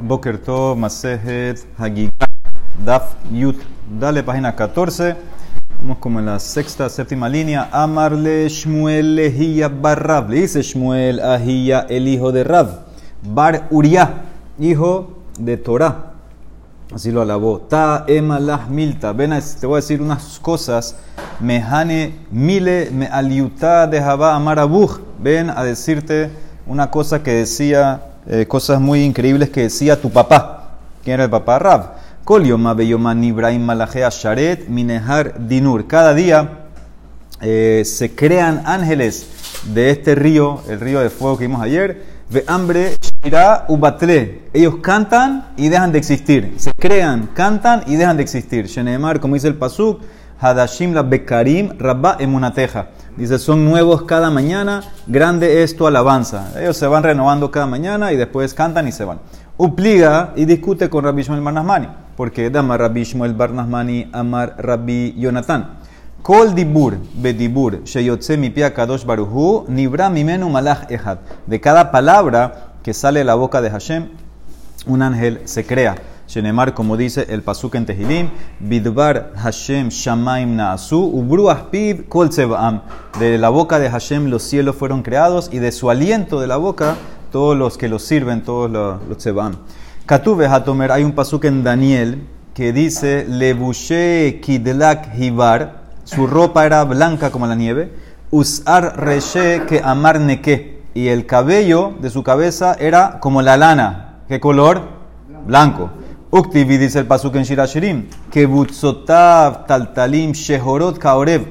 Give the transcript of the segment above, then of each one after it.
Boker Tov, Masejet, Hagigah, Daf Yut. Dale, página 14. Vamos como en la sexta, séptima línea. Amarle Shmuel Lehia Barrab. Le dice Shmuel Ahia, el hijo de Rab. Bar Uriah, hijo de Torah. Así lo alabó. Ta emalah milta. Ven, a, te voy a decir unas cosas. Mehane mile me aliuta de Jabá amarabuj. Ven a decirte una cosa que decía, eh, cosas muy increíbles que decía tu papá. ¿Quién era el papá? Rab. Kolioma beyoman Ibrahim malajea sharet minehar dinur. Cada día eh, se crean ángeles de este río, el río de fuego que vimos ayer. Ve hambre shira ubatle. Ellos cantan y dejan de existir. Se crean, cantan y dejan de existir. Shenemar, como dice el pasuk, hadashim la bekarim rabba emunateja. Dice, son nuevos cada mañana, grande es tu alabanza. Ellos se van renovando cada mañana y después cantan y se van. Upliga y discute con Rabbi Shmuel Barnasmani, porque Dama Rabbi Shmuel Barnasmani Amar Rabbi Yonatan. Kol dibur, bedibur, sheyotze mi pia kadosh baruhu, nibra mimenu malach ehad. De cada palabra que sale de la boca de Hashem, un ángel se crea. Shenemar, como dice el pasuk en Tehilim, Bidbar Hashem Shamaim Naasu, Ubru Aspib Kol. De la boca de Hashem los cielos fueron creados y de su aliento de la boca todos los que los sirven, todos los, los Tzebaam. Katube Hatomer, hay un pasuk en Daniel que dice, Lebushe Kidlak Hibar, su ropa era blanca como la nieve, Usar Reshe que Amar Neke, y el cabello de su cabeza era como la lana. ¿Qué color? Blanco. Uktivi dice el pasuk en Shirashirim, que butzotav taltalim shehorot kaorev.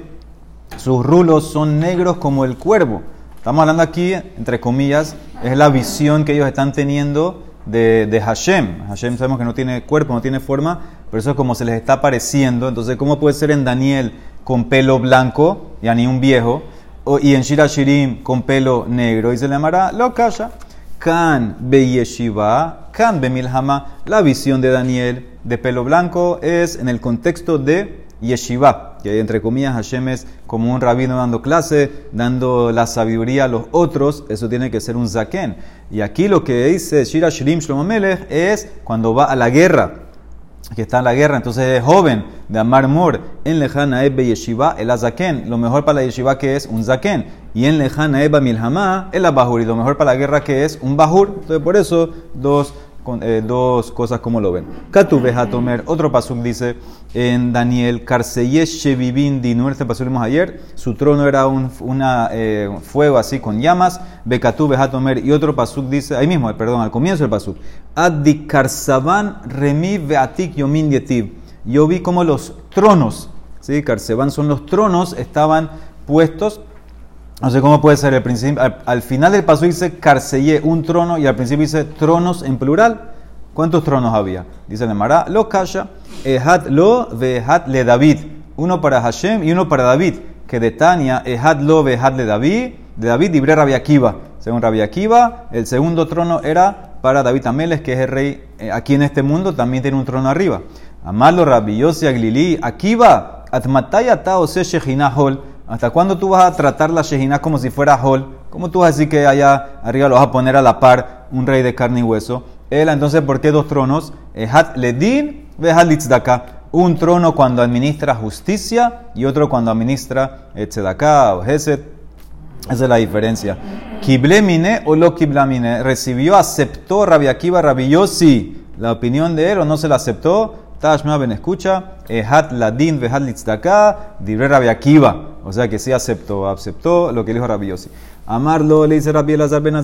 Sus rulos son negros como el cuervo. Estamos hablando aquí, entre comillas, es la visión que ellos están teniendo de, de Hashem. Hashem sabemos que no tiene cuerpo, no tiene forma, pero eso es como se les está apareciendo. Entonces, ¿cómo puede ser en Daniel con pelo blanco, ya ni un viejo, o, y en Shirashirim con pelo negro? Y se le llamará lo kasha. Kan Beyeshiva, Kan Bemilhama, la visión de Daniel de pelo blanco es en el contexto de Yeshiva, que entre comillas Hashem es como un rabino dando clase, dando la sabiduría a los otros, eso tiene que ser un zaken. Y aquí lo que dice Shira Shirim Shlomo es cuando va a la guerra, que está en la guerra, entonces es joven, de Amar Mor, en Lejana Ebe Yeshiva, el Azaken, lo mejor para la Yeshiva que es un Zaken, y en Lejana Eba Milhama, el Abahur, y lo mejor para la guerra que es un Bahur, entonces por eso dos, eh, dos cosas como lo ven. Katube Hatomer, otro pasuk dice en Daniel, Karseyesh pasuk vimos ayer, su trono era un una, eh, fuego así con llamas, Bekatube Hatomer, y otro pasuk dice, ahí mismo, perdón, al comienzo del pasuk, Addi Karsavan Remi Beatik Yomin. Yo vi como los tronos, ¿sí? Karsevan son los tronos, estaban puestos no sé cómo puede ser el. Al, al final del paso dice Carseye, un trono, y al principio dice tronos en plural. ¿Cuántos tronos había? Dice el Mará, lo kasha, ehad lo vehat le David. Uno para Hashem y uno para David. Que de Tania, ehad lo vehat le David. De David libre Rabbi Akiva. Según Rabbi Akiva, el segundo trono era para David Ameles, que es el rey eh, aquí en este mundo, también tiene un trono arriba. Amalo Rabbi Yossi Aglili, Akiva, atmataya ta ose hol. ¿Hasta cuándo tú vas a tratar la Shejina como si fuera Hol? ¿Cómo tú vas a decir que allá arriba lo vas a poner a la par un rey de carne y hueso? Él, entonces, ¿por qué dos tronos? Ehat Ledin, Vehad Litzdaka. Un trono cuando administra justicia y otro cuando administra Tzedakah o. Esa es la diferencia. Kiblemine o lo kiblamine. Recibió, aceptó Rabbi Akiva, Rabbi Yossi, la opinión de él o no se la aceptó. Tashma ben escucha. Ehat Ladin, Vehad Litzdaka. Dibre Rabbi Akiva. O sea que sí aceptó, aceptó lo que dijo Rabbi Yossi. Amarlo le dice Rabbi Elazar ben.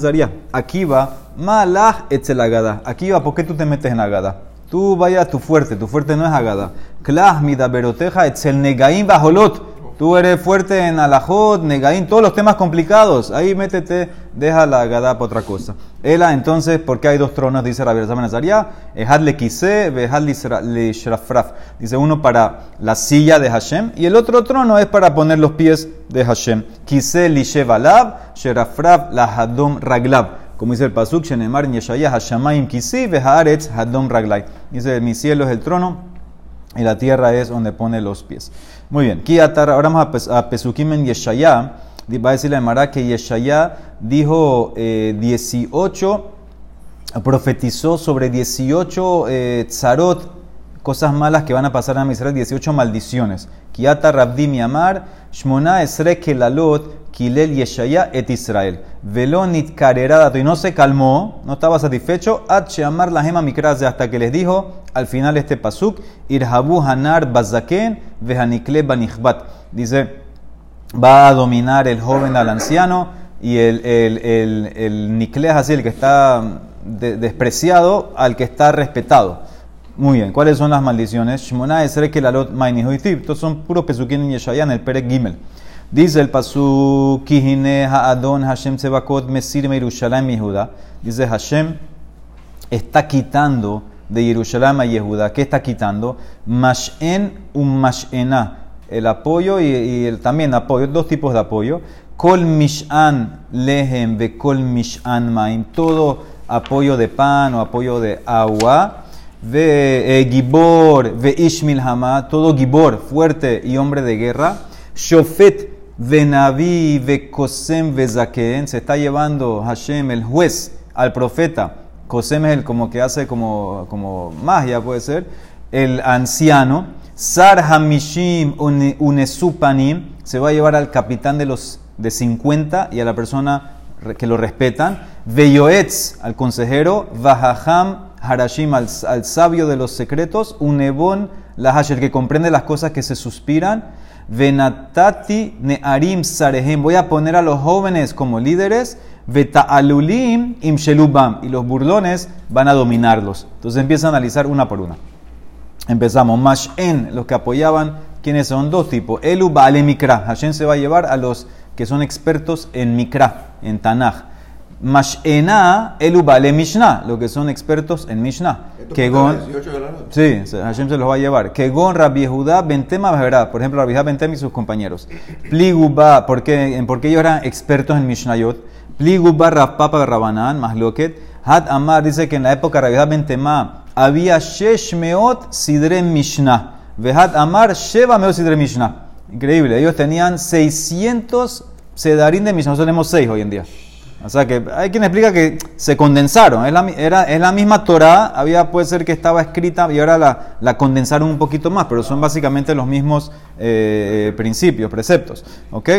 Aquí va, malach etzel agada. Aquí va, ¿por qué tú te metes en agada? Tú vaya tu fuerte, tu fuerte no es agada. Klah mida beroteja etzel negaim bajolot. Tú eres fuerte en alajot, negaim, todos los temas complicados. Ahí métete, deja la agada para otra cosa. Ela, entonces, ¿por qué hay dos tronos? Dice Rabbi Elazar ben Azaria. Ehad le quise, vehad le shrafraf. Dice uno para la silla de Hashem y el otro trono es para poner los pies de Hashem. Quise li shevalab, shrafraf la hadom raglab. Como dice el pasuk, shenemar yeshayah hashamayim kisi, vehaaretz hadom raglai. Dice, mi cielo es el trono y la tierra es donde pone los pies. Muy bien, ahora vamos a, Pesukim en Yeshayah. Va a decir la Emara que Yeshayah dijo eh, 18 profetizó sobre 18 eh, tzarot, cosas malas que van a pasar a Israel, 18 maldiciones. Kiata Rabdim Amar, Shmona Esre Kelalot, Kilel Yeshaya et Israel. Velonit Kareradato, y no se calmó, no estaba satisfecho. Amar la Gema Mikrase, hasta que les dijo al final este pasuk, Irhabu Hanar Bazaken, Vehanikle Banichbat. Dice, va a dominar el joven al anciano y el, el, el, el así, el que está despreciado, al que está respetado. Muy bien, ¿cuáles son las maldiciones? Shmona que la lot Estos son puros pesukim en Yeshaya en el Perek Gimel. Dice el pasuk Kihine Ha'adon Hashem Sebakot Mesir Yerushalayim Yehuda. Dice Hashem está quitando de Jerusalén a Yehuda. ¿Qué está quitando? Mashen un mashena. El apoyo y, y el, también apoyo, dos tipos de apoyo. Kol mishan lehem ve kol mishan maim. Todo apoyo de pan o apoyo de agua. Ve eh, gibor ve ishmil hama. Todo gibor, fuerte y hombre de guerra. Shofet ve navi ve kosem ve zaken. Se está llevando Hashem, el juez, al profeta Kosem es el como que hace como, como magia, puede ser. El anciano. Sar Hamishim Unesupanim se va a llevar al capitán de los de 50 y a la persona que lo respetan. Veyoetz al consejero. Vahaham Harashim al, sabio de los secretos. Unebon Lahash, el que comprende las cosas que se suspiran. Venatati Nearim Sarehem. Voy a poner a los jóvenes como líderes alulim im shelubam. Y los burlones van a dominarlos. Entonces empieza a analizar una por una. Empezamos. Mashen, los que apoyaban, ¿quiénes son? Dos tipos. Elu Baale Mikra. Hashem se va a llevar a los que son expertos en Mikra, en Tanaj. Mashena Elu Baale Mishnah, los que son expertos en Mishnah. Kegon, sí, Hashem se los va a llevar. Kegon Rabbi Yehuda Bentema verdad. Por ejemplo, Rabbi Yehuda Bentem y sus compañeros. Pliguba, ¿por qué? Porque ellos eran expertos en Mishnayot. Pligu barra papa rabanán, más loquet. Had Amar dice que en la época de Bentema había Shesh Meot Sidre Mishnah. Vehad Amar Sheva Meot Sidre Mishnah. Increíble, ellos tenían 600 sedarín de Mishnah. Nosotros tenemos 6 hoy en día. O sea que hay quien explica que se condensaron. Es la, era, la misma Torah, había, puede ser que estaba escrita y ahora la, condensaron un poquito más, pero son básicamente los mismos eh, principios, preceptos. ¿Ok?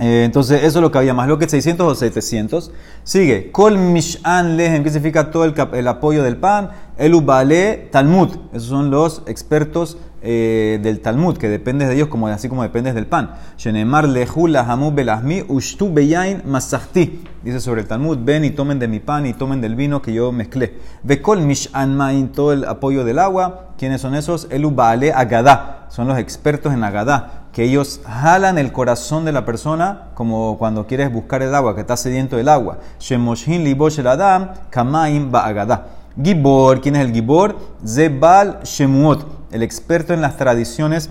Eh, entonces, eso es lo que había más, lo que 600 o 700. Sigue, Kol Mishan Lehem, que significa todo el, apoyo del pan. El Ubale Talmud, esos son los expertos eh, del Talmud, que dependes de ellos como, así como dependes del pan. Shenemar lehula hamu belahmi ushtu beyain masahti. Dice sobre el Talmud, ven y tomen de mi pan y tomen del vino que yo mezclé. Bekol mishan main, todo el apoyo del agua. ¿Quiénes son esos? El ubale agadá. Son los expertos en agadá. Que ellos jalan el corazón de la persona como cuando quieres buscar el agua, que está sediento del agua. Shemoshin libosh el adam, kamaim ba agadá. Gibor, ¿quién es el Gibor? Zebal Shemuot el experto en las tradiciones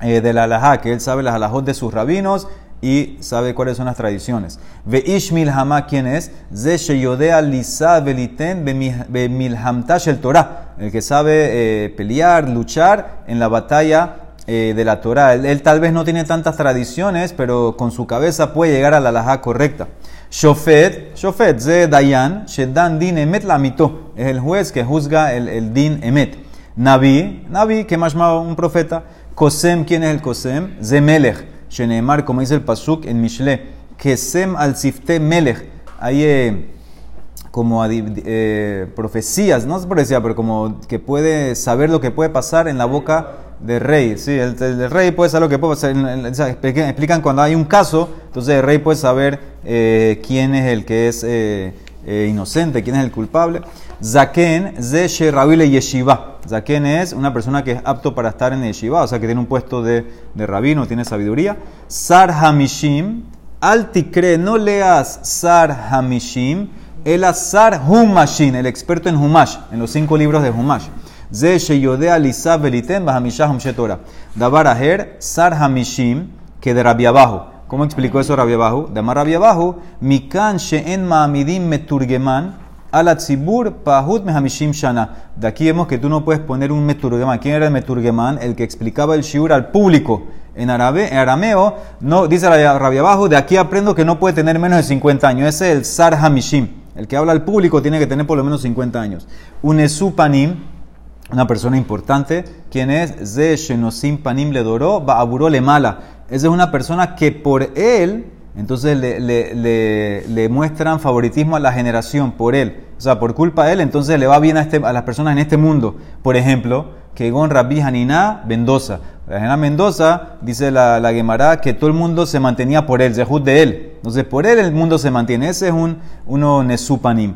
eh, de la halajá, que él sabe las halajot de sus rabinos y sabe cuáles son las tradiciones. Ve Ishmil Hama, ¿quién es? Ze Sheyodea Lisa Beliten Bemilhamtash el Torah, el que sabe eh, pelear, luchar en la batalla eh, de la Torah. Él, tal vez no tiene tantas tradiciones, pero con su cabeza puede llegar a la halajá correcta. Shofet, Shofet, Ze Dayan, Shedan Din Emet Lamito, es el juez que juzga el, el Din Emet. Nabi, Nabi, que más un profeta. Kosem, ¿quién es el Kosem? Zemelech. Sheneemar, como dice el Pasuk en Mishle. Kesem al Sifte Melech. Hay eh, como eh, profecías, no es profecía, pero como que puede saber lo que puede pasar en la boca del rey. Sí, el, rey puede saber lo que puede. Explican cuando hay un caso, entonces el rey puede saber eh, quién es el que es inocente, quién es el culpable. Zaken ze Sherabile Yeshiva. Zaken es una persona que es apto para estar en Yeshiva, o sea que tiene un puesto de, de rabino, tiene sabiduría. Sar Hamishim. Altikre, no leas Sar Hamishim. El Sar Humashin, el experto en Humash, en los cinco libros de Humash. Ze Sheyodea Lisa Beliten Bahamishah Humshetora. Dabar Aher Sar Hamishim, que de Rabiabahu. ¿Cómo explicó eso Rabiabahu? De Amar Rabiabahu, Mikan She'en Ma'amidim Meturgeman tzibur pahut mehamishim shana. De aquí vemos que tú no puedes poner un meturgeman. ¿Quién era el meturgeman? El que explicaba el shiur al público. En, árabe, en arameo, no, dice rabia abajo, de aquí aprendo que no puede tener menos de 50 años. Ese es el sar hamishim, El que habla al público tiene que tener por lo menos 50 años. Un esupanim, una persona importante, quien es Panim Ba'aburo le mala. Esa es una persona que por él, entonces le, le, le, muestran favoritismo a la generación, por él. O sea, por culpa de él, entonces le va bien a, este, a las personas en este mundo. Por ejemplo, que Rabbi Hanina Mendoza. La Mendoza dice la, la Gemara que todo el mundo se mantenía por él, Zehut de él. Entonces, por él el mundo se mantiene. Ese es un, uno Nesupanim.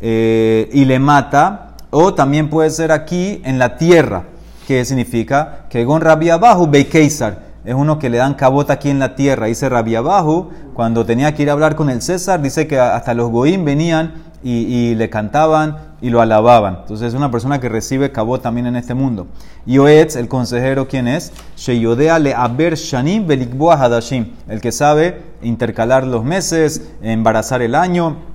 Eh, y le mata, o también puede ser aquí en la tierra, que significa que Gon Rabbi Abajo, Keisar es uno que le dan cabota aquí en la tierra. Dice Rabbi Abajo, cuando tenía que ir a hablar con el César, dice que hasta los Goim venían y, le cantaban y lo alababan. Entonces es una persona que recibe cabot también en este mundo. Yoetz, el consejero, ¿quién es? Sheyodea le aber shanim hadashim. El que sabe intercalar los meses, embarazar el año,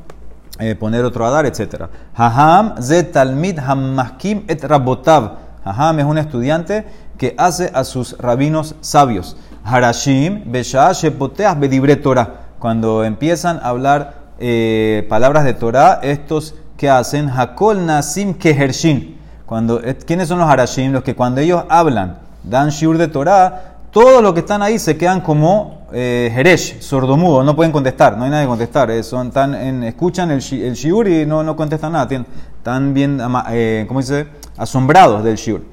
eh, poner otro adar, etc. Haham ze talmid hammaskim et rabotav. Haham es un estudiante que hace a sus rabinos sabios. Harashim besha shepoteas bedibre Torah. Cuando empiezan a hablar eh, palabras de Torah, estos que hacen Hakol Nasim Kehershin. Cuando, eh, ¿Quiénes son los Harashim? Los que cuando ellos hablan, dan shiur de Torah, todos los que están ahí se quedan como eh, Heresh, sordomudo, no pueden contestar, no hay nadie que contestar. Eh, son tan, escuchan el, shiur y no, no contestan nada. Están bien, eh, ¿cómo dice? Asombrados del shiur.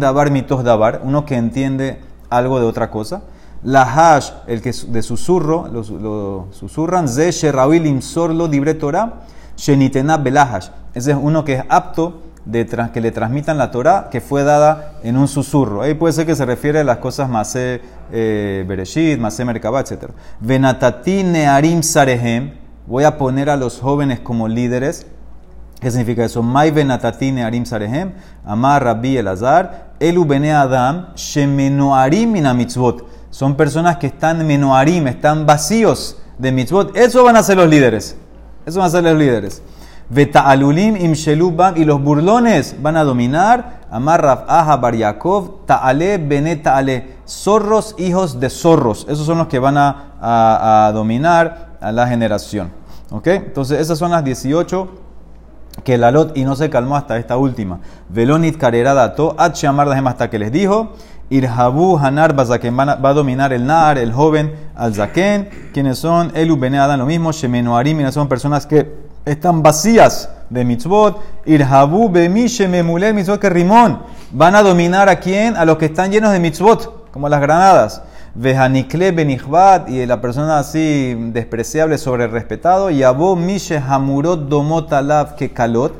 Dabar Mitos Dabar, uno que entiende algo de otra cosa. La hash, el que de susurro, lo, susurran, ze Torah, shenitena belahash. Ese es uno que es apto de que le transmitan la Torah que fue dada en un susurro. Ahí puede ser que se refiere a las cosas más eh, Bereshit, Masé Merkabah, etc. Venatati nearim sarehem. Voy a poner a los jóvenes como líderes. ¿Qué significa eso? Mai venatati nearim sarehem. Amar Rabbi Elazar. Elu bene Adam. Shemenoarim mina mitzvot son personas que están menoarim, están vacíos de mitzvot. Eso van a ser los líderes. Eso van a ser los líderes. Veta'alulim im y los burlones van a dominar. Amar Aha Bar Ta'ale Bene Ta'ale. Zorros, hijos de zorros. Esos son los que van a, dominar a la generación. ¿Ok? Entonces, esas son las 18 que la lot y no se calmó hasta esta última. Velonit Karera Dato, hasta que les dijo. Irhabu Hanar Bazaken va a dominar el Nar, el joven, al Zaken. quienes son? Elu Bene lo mismo. Shemenoarim, son personas que están vacías de mitzvot. Irhabu Bemi Shememulel mitzvot que Rimón. Van a dominar a quién? A los que están llenos de mitzvot, como las granadas. Vejanikle Benichbat, y la persona así despreciable sobre respetado. Y Abo Mishe Hamurot Domot Alav que Kalot.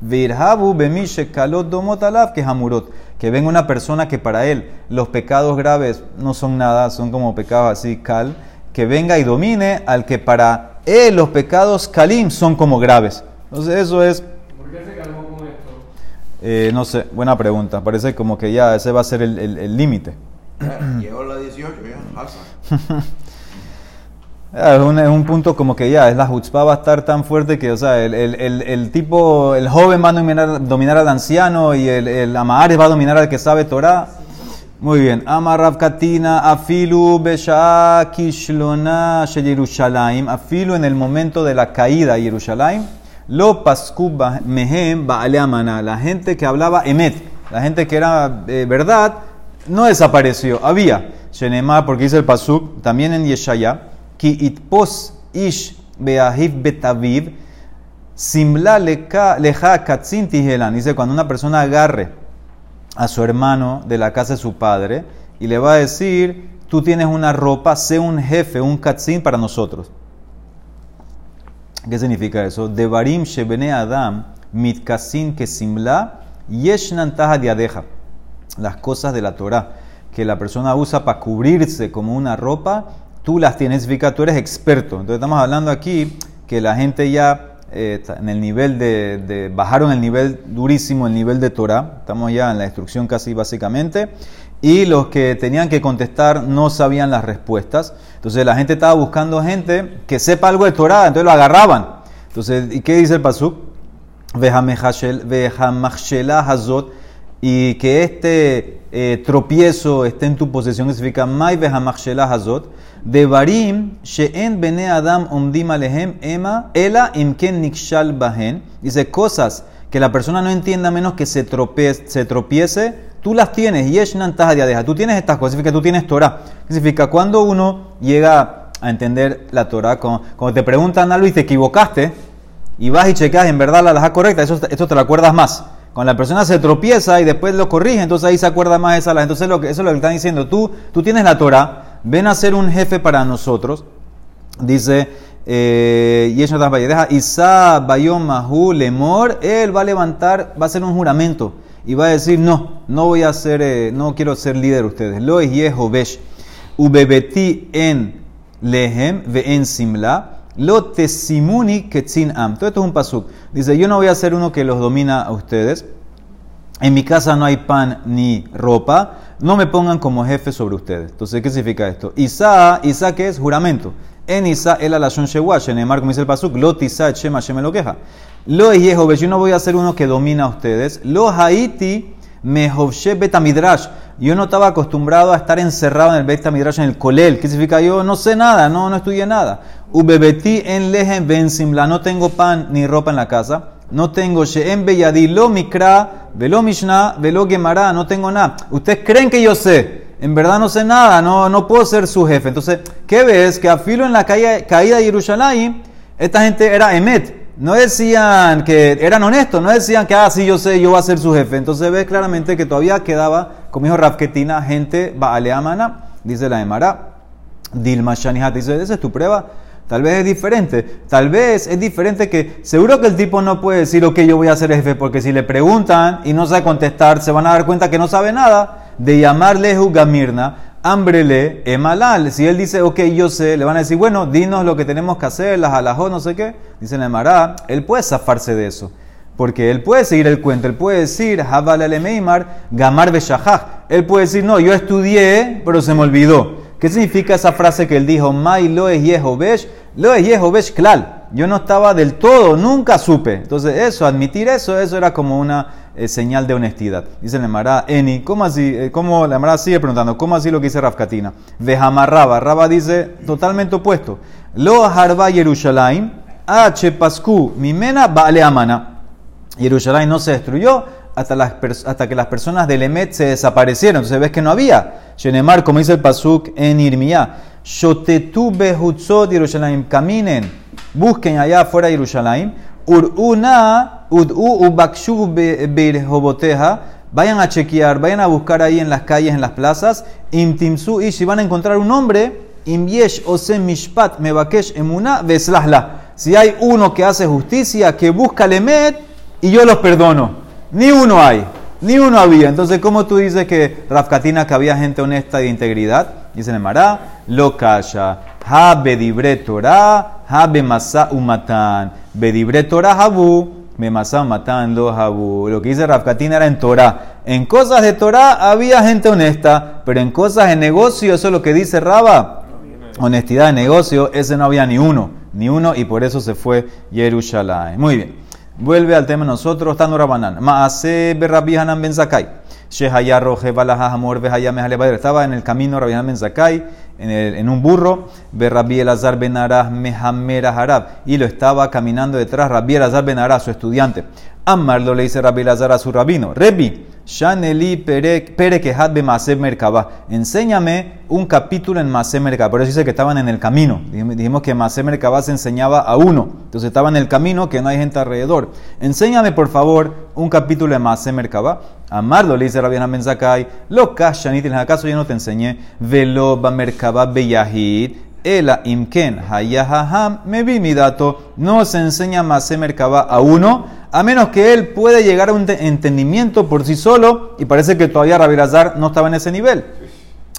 Virhabu Bemishe Kalot Domot Alav que Hamurot que venga una persona que para él los pecados graves no son nada, son como pecados así cal, que venga y domine al que para él los pecados kalim son como graves. Entonces eso es... ¿Por qué se calmó con esto? Eh, no sé, buena pregunta. Parece como que ya ese va a ser el límite. Llegó la 18 ya, Es un, es un, punto como que ya, es la chutzpah va a estar tan fuerte que, o sea, el, el, el, el tipo, el joven va a dominar, dominar al anciano y el, el amahares va a dominar al que sabe Torah. Muy bien. Amarav Katina, Afilu Besha Kishlona Yerushalayim, Afilu en el momento de la caída de Yerushalayim, Lo Paskub Mehem Baale Amana, la gente que hablaba Emet, la gente que era eh, verdad, no desapareció, había. Shenemar, porque dice el Pasuk, también en Yeshaya, Ki itpos ish beahiv betaviv, simla leja katzin tijelan. Dice, cuando una persona agarre a su hermano de la casa de su padre y le va a decir, tú tienes una ropa, sé un jefe, un katzin para nosotros. ¿Qué significa eso? Devarim shebene adam mitkasin que simla yeshnan taha diadeja. Las cosas de la Torah que la persona usa para cubrirse como una ropa, tú las tienes, significa tú eres experto. Entonces estamos hablando aquí que la gente ya eh, en el nivel de, bajaron el nivel durísimo, el nivel de Torah, estamos ya en la instrucción casi básicamente, y los que tenían que contestar no sabían las respuestas. Entonces la gente estaba buscando gente que sepa algo de Torah, entonces lo agarraban. Entonces, ¿y qué dice el pasuk? hazot y que este eh, tropiezo esté en tu posesión, significa Mai Hazot, de Barim, She'en Bene Adam Omdim Alehem Ema, Ela Imken Nikshal Bahen, dice cosas que la persona no entienda menos que se tropiece, se tropiece tú las tienes, Yeshnan deja. Tú tienes estas cosas, significa tú tienes Torah. Significa cuando uno llega a entender la Torah, cuando, te preguntan algo y te equivocaste, y vas y checas en verdad la deja correcta, eso, esto te lo acuerdas más. Cuando la persona se tropieza y después lo corrige, entonces ahí se acuerda más de esa. Entonces eso es lo que están diciendo. Tú, tú tienes la Torah, ven a ser un jefe para nosotros. Dice, eh, deja Isa Bayom Mahu Lemor, él va a levantar, va a hacer un juramento y va a decir, no, no voy a ser, eh, no quiero ser líder ustedes. Lo es Yehovesh, ubebeti en lehem ve en simla, lo tesimuni ketzin am. Todo esto es un pasuk. Dice, yo no voy a ser uno que los domina a ustedes. En mi casa no hay pan ni ropa. No me pongan como jefe sobre ustedes. Entonces, ¿qué significa esto? Isa, Isa que es juramento. En Isa el alashon shewash. En el como dice el pasuk, lo tisa shema me lo queja. Lo Yehovah, yo no voy a ser uno que domina a ustedes. Lo haiti mehovshe betamidrash. Yo no estaba acostumbrado a estar encerrado en el betamidrash, en el kolel. ¿Qué significa? Yo no sé nada, no, no estudié nada. Ubebeti en lehem ben simla. No tengo pan ni ropa en la casa. No tengo she'en beyadi lo mikra, velo mishnah, velo gemara. No tengo nada. Ustedes creen que yo sé. En verdad no sé nada, no, no puedo ser su jefe. Entonces, ¿qué ves? Que a filo en la caída de Jerusalén, esta gente era emet no decían que eran honestos, no decían que, ah, sí, yo sé, yo voy a ser su jefe. Entonces ve claramente que todavía quedaba, como dijo Rafketina, gente Baaleamana, dice la Emara, Dilma Shanihat, dice, esa es tu prueba. Tal vez es diferente. Tal vez es diferente que seguro que el tipo no puede decir, ok, yo voy a ser jefe, porque si le preguntan y no sabe contestar, se van a dar cuenta que no sabe nada de llamarle Jugamirna hambrele emalal. Si él dice, ok, yo sé, le van a decir, bueno, dinos lo que tenemos que hacer, las alajó, no sé qué. Dice Emara, él puede zafarse de eso. Porque él puede seguir el cuento, él puede decir, Habal Meimar, Gamar Beshahaj. Él puede decir, no, yo estudié, pero se me olvidó. ¿Qué significa esa frase que él dijo? Mai lo es lo es Yehovesh klal. Yo no estaba del todo, nunca supe. Entonces, eso, admitir eso, eso era como una eh, señal de honestidad. Dice la Eni, ¿cómo así? Eh, ¿Cómo? La Emara sigue preguntando, ¿cómo así lo que dice Rafkatina? Vejamarraba, Raba dice totalmente opuesto. Lo harba Yerushalayim, H pascu, mimena bale amana. Jerusalén no se destruyó hasta, las, hasta que las personas del Emet se desaparecieron. Entonces ves que no había. Shenemar, como dice el Pasuk en Irmiyah, Shotetu behutzot Yerushalayim, caminen, busquen allá afuera de Jerusalén Uruna, ud'u ubakshu birhoboteja. Vayan a chequear, vayan a buscar ahí en las calles, en las plazas. Imtimsu y si van a encontrar un hombre, imyesh osem mishpat mebakesh emuna veslahla. Si hay uno que hace justicia, que busca lemet y yo los perdono. Ni uno hay, ni uno había. Entonces, ¿cómo tú dices que Rafkatina que había gente honesta y de integridad? Dice el Mará, lo calla. Ha bedibre Torah, ha masa umatan. Bedibre Torah habu, masa umatan lo habu. Lo que dice Rafkatina era en Torah. En cosas de Torah había gente honesta, pero en cosas de negocio, eso es lo que dice Raba. Honestidad de negocio, ese no había ni uno, ni uno, y por eso se fue Jerusalén. Muy bien. Vuelve al tema nosotros, estando Rabanán. Maase berrabi Hanan ben Zakai. Estaba en el camino Rabbi Ben Zakai, en, en un burro, ve Rabbi Elazar Ben Mehamera Harab, y lo estaba caminando detrás Rabbi Elazar Ben su estudiante. Ammar lo le dice Rabbi Elazar a su rabino, Rebi, Shaneli Perekehat. Enséñame un capítulo en Maseh Merkaba. Por eso dice que estaban en el camino. Dijimos que Maseh Merkaba se enseñaba a uno. Entonces estaban en el camino que no hay gente alrededor. Enséñame, por favor, un capítulo en Maseh Merkaba. Amarlo le dice Rabbi Ben Zakai. Lo kashanit, acaso yo no te enseñé. Velo ba beyahid. Ela imken hayahaham me vi mi dato. No se enseña Maseh Merkaba a uno a menos que él puede llegar a un entendimiento por sí solo, y parece que todavía Rabbi Lazar no estaba en ese nivel.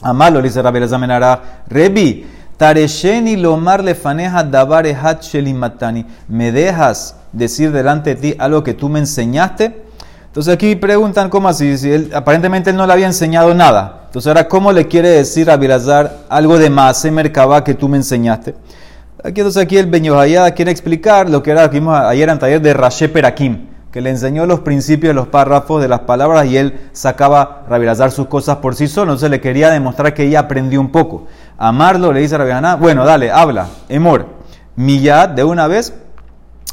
Amalo, dice Rabbi Lazar Menara, Rebi, Taresheni lomar lefaneja dabare hat shelimatani. ¿Me dejas decir delante de ti algo que tú me enseñaste? Entonces aquí preguntan cómo así, si él, aparentemente él no le había enseñado nada. Entonces ahora, ¿cómo le quiere decir a Bilazar algo de más en Merkabah que tú me enseñaste? Aquí entonces aquí el quiere explicar lo que era que vimos ayer en taller de Rashe Perakim, que le enseñó los principios de los párrafos de las palabras y él sacaba Rabirazar sus cosas por sí solo. Entonces le quería demostrar que ella aprendió un poco. Amarlo, le dice a bueno, dale, habla, Emor. Millad, de una vez,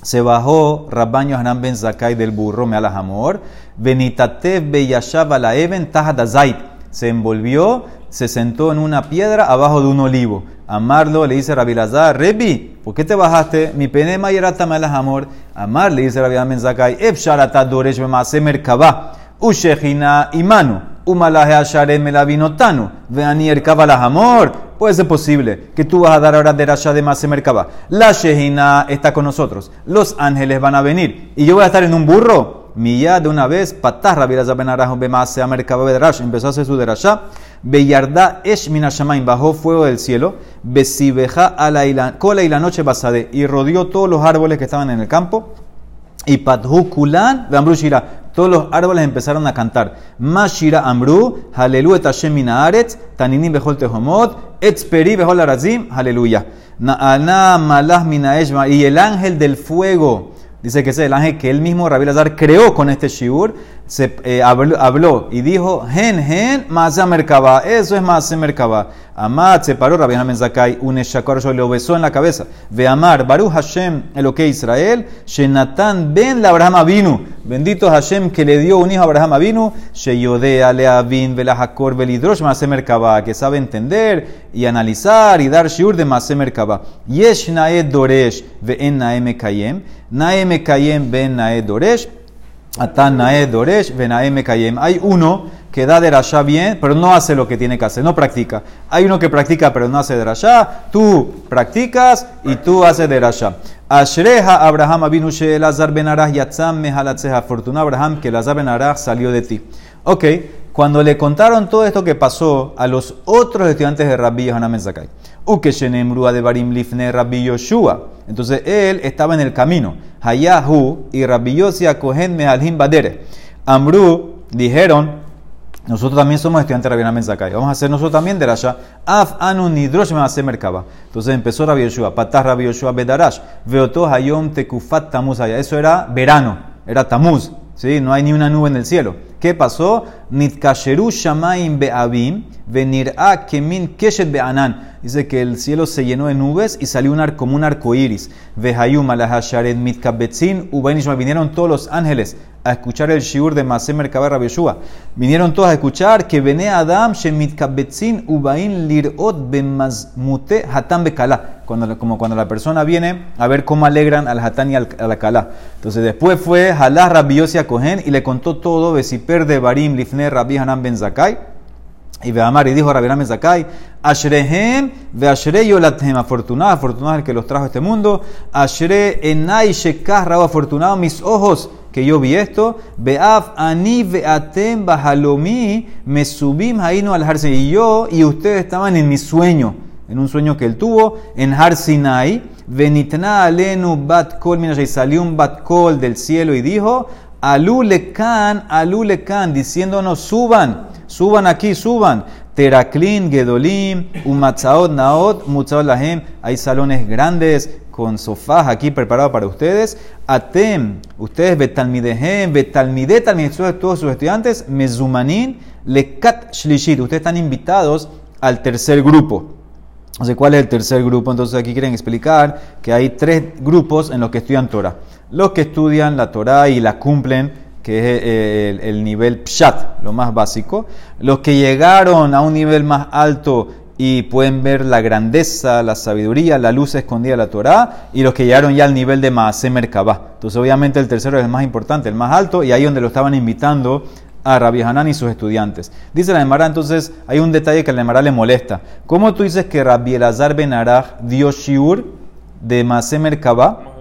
se bajó Rabbaño Hanan ben Zakai del burro, me amor. Benitatev beyashab la even tahadazait. Se envolvió, se sentó en una piedra abajo de un olivo. Amarlo le dice Rabbi Lazar, Rebi, ¿por qué te bajaste? Mi pene mayerata me amor. Amar le dice Ben Zakai, Ef sharata doresh bemase merkaba. Ushechina imanu. Umalaje asharem melavinotanu. Veani erkaba amor. Puede ser posible que tú vas a dar ahora de Rasha de Mase Merkaba. La Shehina está con nosotros. Los ángeles van a venir. Y yo voy a estar en un burro. Milla de una vez, patás Rabiraza Ben Arajo Bemase Merkaba Bedrash. Empezó a hacer su derasha. Beyarda Esh Minashamain bajó fuego del cielo. Besibeja a la cola y la noche basade. Y rodeó todos los árboles que estaban en el campo. Y Pathu Kulan, Shira, todos los árboles empezaron a cantar. Mashira Amru, Halelu et Hashem Minaaretz, Taninim Behol Tehomot, Etzperi Behol Arazim, Aleluya. Na'ana Malah Minaesh, y el ángel del fuego, dice que es el ángel que él mismo, Rabbi Lazar, creó con este shiur, se, eh, habló, y dijo, Gen, Gen, Maase Merkaba, eso es Maase Merkaba. Amad se paró, Rabbi Hamen Zakai, un Eshakar, le besó en la cabeza. Ve Amar, Baruch Hashem, el que Israel, Shenatan ben la Abraham vino. Bendito Hashem que le dio un hijo a Abraham vino, Sheyodea le avin, velahakor, velidrosh, Maase Merkaba, que sabe entender y analizar y dar shiur de Maase Merkaba. Yesh naed doresh, ve en nae kayem, nae kayem ben nae doresh, Atan Nae Doresh, Benae Kayem. Hay uno que da derashá bien, pero no hace lo que tiene que hacer, no practica. Hay uno que practica, pero no hace derashá. Tú practicas y tú haces derashá. Ashreha Abraham Abinu Lazar Ben Arach Yatzam Mehalatzeha. Fortuna Abraham que Lazar Ben Arach salió de ti. Ok, cuando le contaron todo esto que pasó a los otros estudiantes de Rabbi Yohanan Ukeshenemrua de Barim Lifne Rabbi Yoshua. Entonces él estaba en el camino. Hayahu y Rabbi Yosia Kohen Mehalhim Badere. Amru dijeron, nosotros también somos estudiantes de Rabbi Zakai. Vamos a hacer nosotros también de Rasha. Af anu nidrosh me merkaba. Entonces empezó Rabbi Yoshua. Patah Rabbi Yoshua bedarash. Veoto hayom tekufat tamuz Eso era verano. Era tamuz. ¿Sí? No hay ni una nube en el cielo. ¿Qué pasó? Nitkasheru shamaim be'avim venir'a kemin keshet be'anan. Dice que el cielo se llenó de nubes y salió un ar, como un arco iris. Vehayum alahashared mitkabetzin ubainishma. Vinieron todos los ángeles a escuchar el shiur de Masem Merkabah Rabbi Vinieron todos a escuchar que Bene Adam shemitkabetzin ubain lirot bemazmute hatam bekala. Cuando, como cuando la persona viene a ver cómo alegran al hatán y al, a la kala. Entonces después fue Halah Rabbi a Cohen y le contó todo, De Barim, Lifne, Rabbi Hanan Ben Zakai. Y Beamar y dijo Rabbi Hanan Ben Zakai, Ashrehem ve Ashre yolathem, afortunado, afortunado el que los trajo a este mundo. Ashre enai shekah, afortunado mis ojos que yo vi esto, Beaf ani veatem bahalomi, me subim haino al Har Y yo y ustedes estaban en mi sueño, en un sueño que él tuvo, en Har Sinai. Venitna alenu bat kol salió un bat kol del cielo y dijo, Alu lekan, alu lekan, diciéndonos suban, suban aquí, suban. Teraklin, Gedolim, Umatzaot, Naot, Mutzaot Lahem. Hay salones grandes con sofás aquí preparados para ustedes. Atem, ustedes betalmidehem, betalmide, talmide, todos sus estudiantes, mezumanin, lekat shlishit. Ustedes están invitados al tercer grupo. No sé cuál es el tercer grupo, entonces aquí quieren explicar que hay tres grupos en los que estudian Torah. Los que estudian la Torah y la cumplen, que es eh, el, el nivel pshat, lo más básico. Los que llegaron a un nivel más alto y pueden ver la grandeza, la sabiduría, la luz escondida de la Torah, y los que llegaron ya al nivel de Maaseh Merkabah. Entonces, obviamente, el tercero es el más importante, el más alto, y ahí donde lo estaban invitando a Rabbi Hanan y sus estudiantes. Dice la Emara, entonces, hay un detalle que a la Emara le molesta. ¿Cómo tú dices que Rabbi Elazar Ben Arach dio shiur de Maaseh Merkabah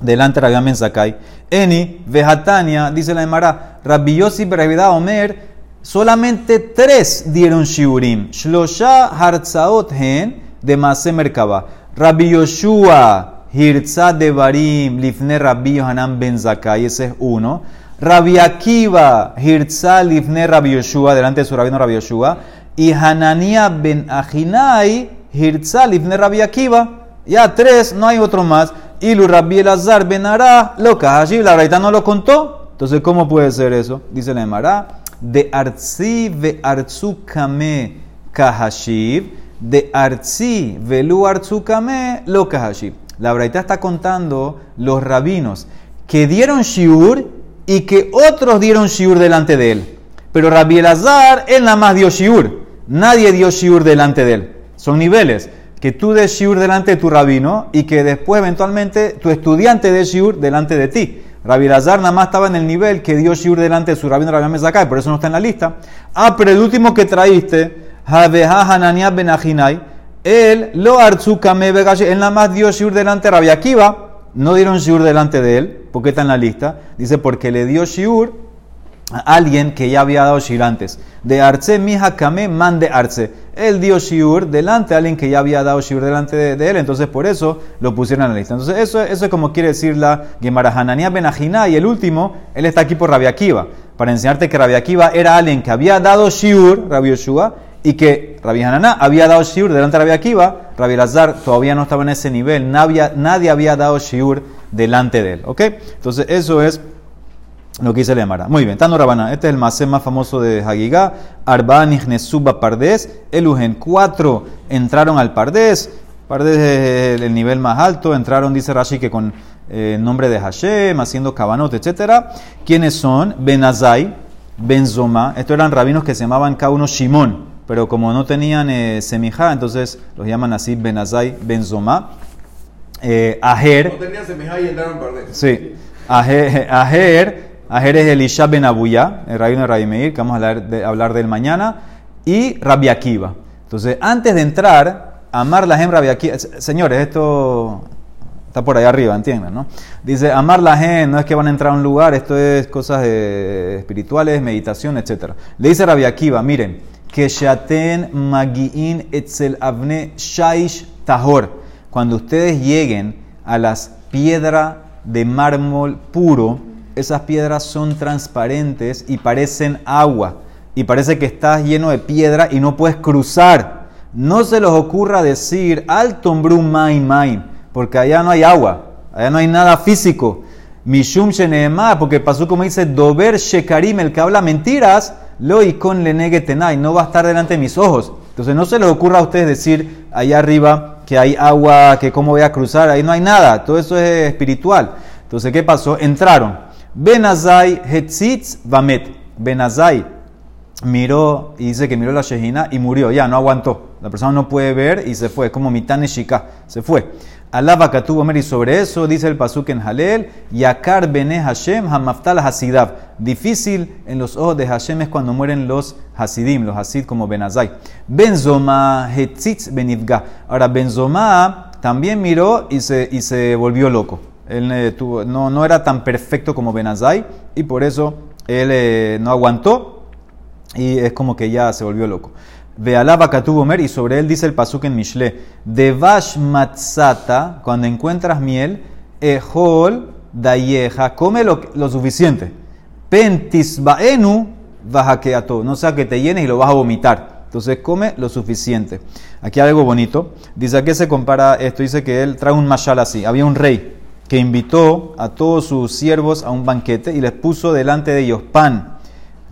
delante de Rabbi Zakai? Eni, Vejatania, dice la Emara, Rabbi Yossi Omer, solamente tres dieron shiurim. Shlosha hartzaot hen de Mase Merkaba. Rabbi Yoshua hirtza de barim lifne Rabbi Yohanan ben Zakai, ese es uno. Rabbi Akiva hirtza lifne Rabbi Yoshua, delante de su rabino Rabbi Yoshua. Y Hanania ben Ajinai hirtza lifne Rabbi Akiva. Ya tres, no hay otro más. Ilu Rabbi Elazar benará lo kahashib. La braita no lo contó. Entonces, ¿cómo puede ser eso? Dice la Emara. De arzi ve arzu kame kahashib. De arzi velu arzu kame lo kahashib. La braita está contando los rabinos que dieron shiur y que otros dieron shiur delante de él. Pero Rabbi Elazar, él nada más dio shiur. Nadie dio shiur delante de él. Son niveles. Que tú des shiur delante de tu rabino y que después eventualmente tu estudiante dé shiur delante de ti. Rabbi Elazar nada más estaba en el nivel que dio shiur delante de su rabino Rabbi Mezakai, por eso no está en la lista. Ah, pero el último que traíste, Javeja Hananiah Ben Ajinai, él lo arzukame él nada más dio shiur delante de Rabbi Akiva, no dieron shiur delante de él, porque está en la lista. Dice, porque le dio shiur alguien que ya había dado shiur antes. De arce mija kame man de arce. Él dio shiur delante a alguien que ya había dado shiur delante de, él, entonces por eso lo pusieron en la lista. Entonces eso, eso es como quiere decir la Gemara Hananía Benajina y el último, él está aquí por Rabia Akiva, para enseñarte que Rabia Akiva era alguien que había dado shiur, Rabbi Yoshua, y que Rabbi Hananá había dado shiur delante de Rabbi Akiva, Rabbi Lazar todavía no estaba en ese nivel, nadie, nadie había dado shiur delante de él. ¿Ok? Entonces eso es lo que dice la Emara. Muy bien, Tano Rabana, este es el masé más famoso de Hagigá. Arba Nihnesuba Pardes, Elugen. Cuatro entraron al Pardes. Pardes es el nivel más alto. Entraron, dice Rashi, que con el eh, nombre de Hashem, haciendo cabanot, etc. ¿Quiénes son? Benazai, Benzoma. Estos eran rabinos que se llamaban cada uno Shimon. Pero como no tenían eh, semijá, entonces los llaman así Benazai, Benzoma. Eh, Ajer. No tenían semejá y entraron Pardes. Sí. Ajer, Ajer Ajer es Elisha Ben Abuya, el rabino de Rabbi Meir, que vamos a hablar de, hablar del mañana, y Rabbi Akiva. Entonces, antes de entrar, amar la Gem Rabbi. Señores, esto está por ahí arriba, entiendan, ¿no? Dice, amar la Gem no es que van a entrar a un lugar, esto es cosas espirituales, meditación, etc. Le dice Rabbi Akiva, miren, que Shaten Magiin Etzel Avne Shaish Tahor. Cuando ustedes lleguen a las piedras de mármol puro, esas piedras son transparentes y parecen agua. Y parece que estás lleno de piedra y no puedes cruzar. No se les ocurra decir alto main main, porque allá no hay agua, allá no hay nada físico. Mishum sheneemar, porque pasó como dice Dober Shekarim, el que habla mentiras, lo y con le tenai, no va a estar delante de mis ojos. Entonces no se les ocurra a ustedes decir allá arriba que hay agua, que cómo voy a cruzar, ahí no hay nada, todo eso es espiritual. Entonces, ¿qué pasó? Entraron Benazai Hetzitz Vamet. Benazai miró y dice que miró la Shejina y murió, ya no aguantó. La persona no puede ver y se fue, como Mitane Shika, se fue. Alaba tuvo y sobre eso dice el pasuk en Halel, Yakar Bene Hashem Hamaftal Hasidav. Difícil en los ojos de Hashem es cuando mueren los Hasidim, los Hasid como Benazai. Benzoma Hetzitz Benivga. Ahora Benzoma también miró y se, y se volvió loco. Él eh, no, no, era tan perfecto como Benazai y por eso él eh, no aguantó y es como que ya se volvió loco. Vealaba Katubo Mer y sobre él dice el pasuk en Mishle: Devash matzata, cuando encuentras miel, ejol dayeja, come lo, lo suficiente. Pentisbaenu vajakeato, no sea que te llenes y lo vas a vomitar. Entonces come lo suficiente. Aquí hay algo bonito. Dice a qué se compara esto. Dice que él trae un mashal así. Había un rey que invitó a todos sus siervos a un banquete y les puso delante de ellos pan,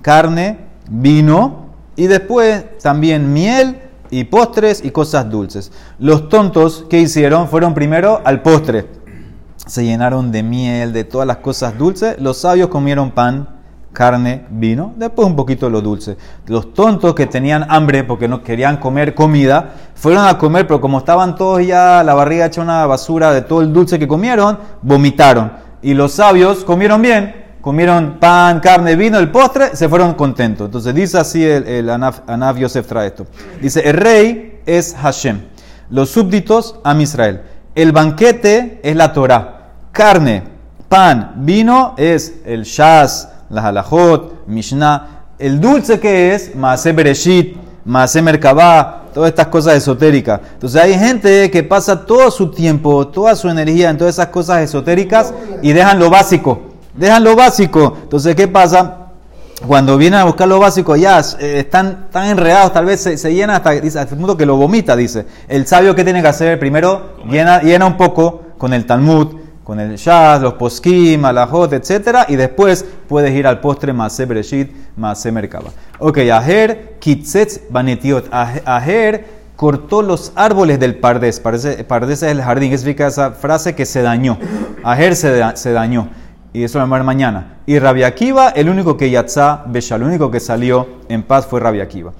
carne, vino y después también miel y postres y cosas dulces. Los tontos que hicieron fueron primero al postre. Se llenaron de miel, de todas las cosas dulces. Los sabios comieron pan, carne, vino, después un poquito lo dulce. Los tontos que tenían hambre porque no querían comer comida, fueron a comer, pero como estaban todos ya la barriga hecha una basura de todo el dulce que comieron, vomitaron. Y los sabios comieron bien, comieron pan, carne, vino, el postre, se fueron contentos. Entonces dice así el, el Anaf, Yosef trae esto. Dice, el rey es Hashem, los súbditos a Israel. El banquete es la Torah. Carne, pan, vino es el Shas, las halajot, Mishnah. El dulce que es, Maase Bereshit, Maase Merkabah, todas estas cosas esotéricas. Entonces hay gente que pasa todo su tiempo, toda su energía en todas esas cosas esotéricas y dejan lo básico. Dejan lo básico. Entonces, ¿qué pasa? Cuando vienen a buscar lo básico, ya eh, están tan enredados, tal vez se, llena hasta, dice, hasta el punto que lo vomita, dice. El sabio, ¿qué tiene que hacer? Primero, llena, llena un poco con el Talmud, con el Shas, los Poskim, Alajot, etc. Y después puedes ir al postre Maase Bereshit, Maase Merkaba. Ok, Aher, Kitzetz, Banetiot. Aher cortó los árboles del Pardes. Pardes, es el jardín. Explica esa frase que se dañó. Aher se, se dañó. Y eso lo vamos a ver mañana. Y Rabia Akiva, el único que yatzá, Beshal, el único que salió en paz fue Rabia Akiva.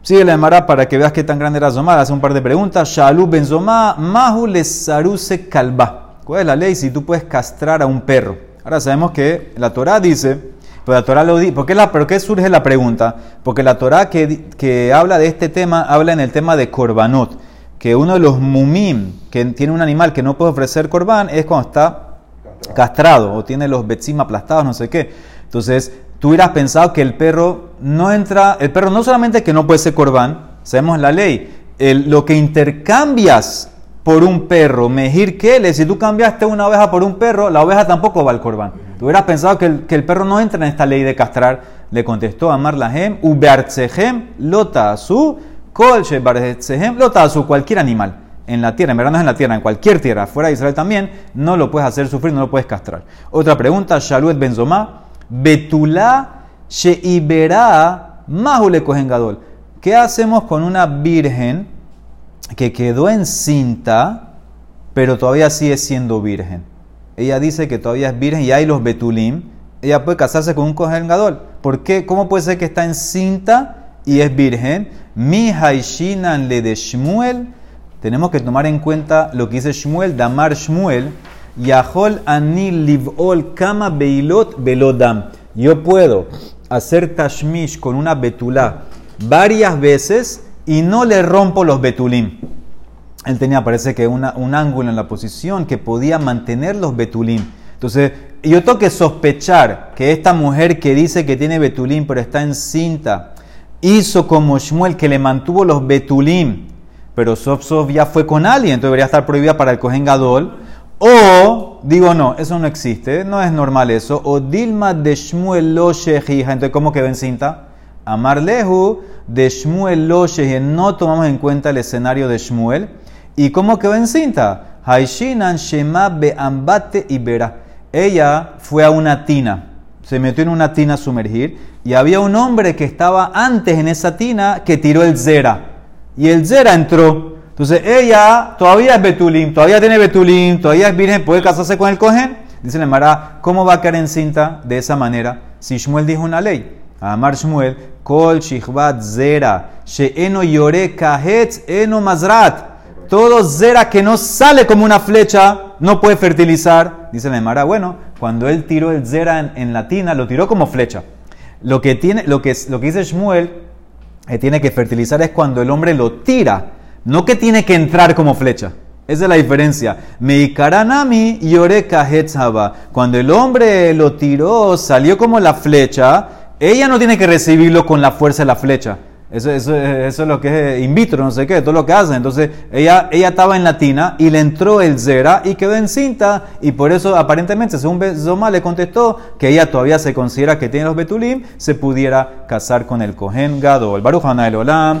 Sigue la Emara para que veas qué tan grande era Zomá. Hace un par de preguntas. Shalu ben Zomá, Mahu lesaruse kalba. ¿Cuál es la ley si tú puedes castrar a un perro? Ahora sabemos que la Torah dice, pero la Torah lo dice, ¿por qué, la, ¿por qué surge la pregunta? Porque la Torah que, que habla de este tema, habla en el tema de korbanot, que uno de los mumim, que tiene un animal que no puede ofrecer korban, es cuando está castrado o tiene los betzim aplastados, no sé qué. Entonces, tú hubieras pensado que el perro no entra, el perro no solamente que no puede ser corbán, sabemos la ley, lo que intercambias por un perro, mejir le si tú cambiaste una oveja por un perro, la oveja tampoco va al corbán. Tú hubieras pensado que el, que el perro no entra en esta ley de castrar. Le contestó Amar Lahem, Ubeartsehem, Lotasu, Kol Shebartsehem, Lotasu, cualquier animal. En la tierra, en verdad no es en la tierra, en cualquier tierra, fuera de Israel también, no lo puedes hacer sufrir, no lo puedes castrar. Otra pregunta, Shaluet Benzomá, Betulá Sheibera Mahule Kohen ¿Qué hacemos con una virgen? Que quedó encinta, pero todavía sigue siendo virgen. Ella dice que todavía es virgen y hay los betulim. Ella puede casarse con un cojengador. ¿Por qué? ¿Cómo puede ser que está encinta y es virgen? Mi haishinan le de Shmuel. Tenemos que tomar en cuenta lo que dice Shmuel, Damar Shmuel. Yahol ani livol kama beilot belodam. Yo puedo hacer tashmish con una betulá varias veces y no le rompo los betulim. Él tenía, parece que un ángulo en la posición que podía mantener los betulim. Entonces, yo tengo que sospechar que esta mujer que dice que tiene betulim pero está encinta, hizo como Shmuel que le mantuvo los betulim, pero Sof Sof ya fue con alguien, entonces debería estar prohibida para el Cohen Gadol. O, digo, no, eso no existe, no es normal eso. O Dilma de Shmuel lo entonces, ¿cómo quedó encinta? Amarlehu de Shmuel Loshe, no tomamos en cuenta el escenario de Shmuel. ¿Y cómo quedó encinta? Haishinan Shema Beambate y Vera. Ella fue a una tina, se metió en una tina a sumergir y había un hombre que estaba antes en esa tina que tiró el Zera. Y el Zera entró. Entonces ella todavía es Betulim, todavía tiene Betulim, todavía es virgen, puede casarse con el Cohen. Dice la Mara, ¿cómo va a quedar encinta de esa manera si Shmuel dijo una ley? Amar Shmuel, Kol Shichbat Zera, Sheeno Yore Kahetz Eno Mazrat. Todo Zera que no sale como una flecha no puede fertilizar. Dice la Mara, bueno, cuando él tiró el Zera en, la tina, lo tiró como flecha. Lo que, tiene, lo que, lo que dice Shmuel, que tiene que fertilizar es cuando el hombre lo tira, no que tiene que entrar como flecha. Esa es la diferencia. Meikaranami yore haba. Cuando el hombre lo tiró, salió como la flecha, ella no tiene que recibirlo con la fuerza de la flecha. Eso, eso, eso es lo que es in vitro, no sé qué, todo lo que hacen. Entonces, ella, ella estaba en la tina y le entró el zera y quedó encinta. Y por eso, aparentemente, según Zoma le contestó que ella todavía se considera que tiene los betulim, se pudiera casar con el Kohen Gado. El Baruch Olam.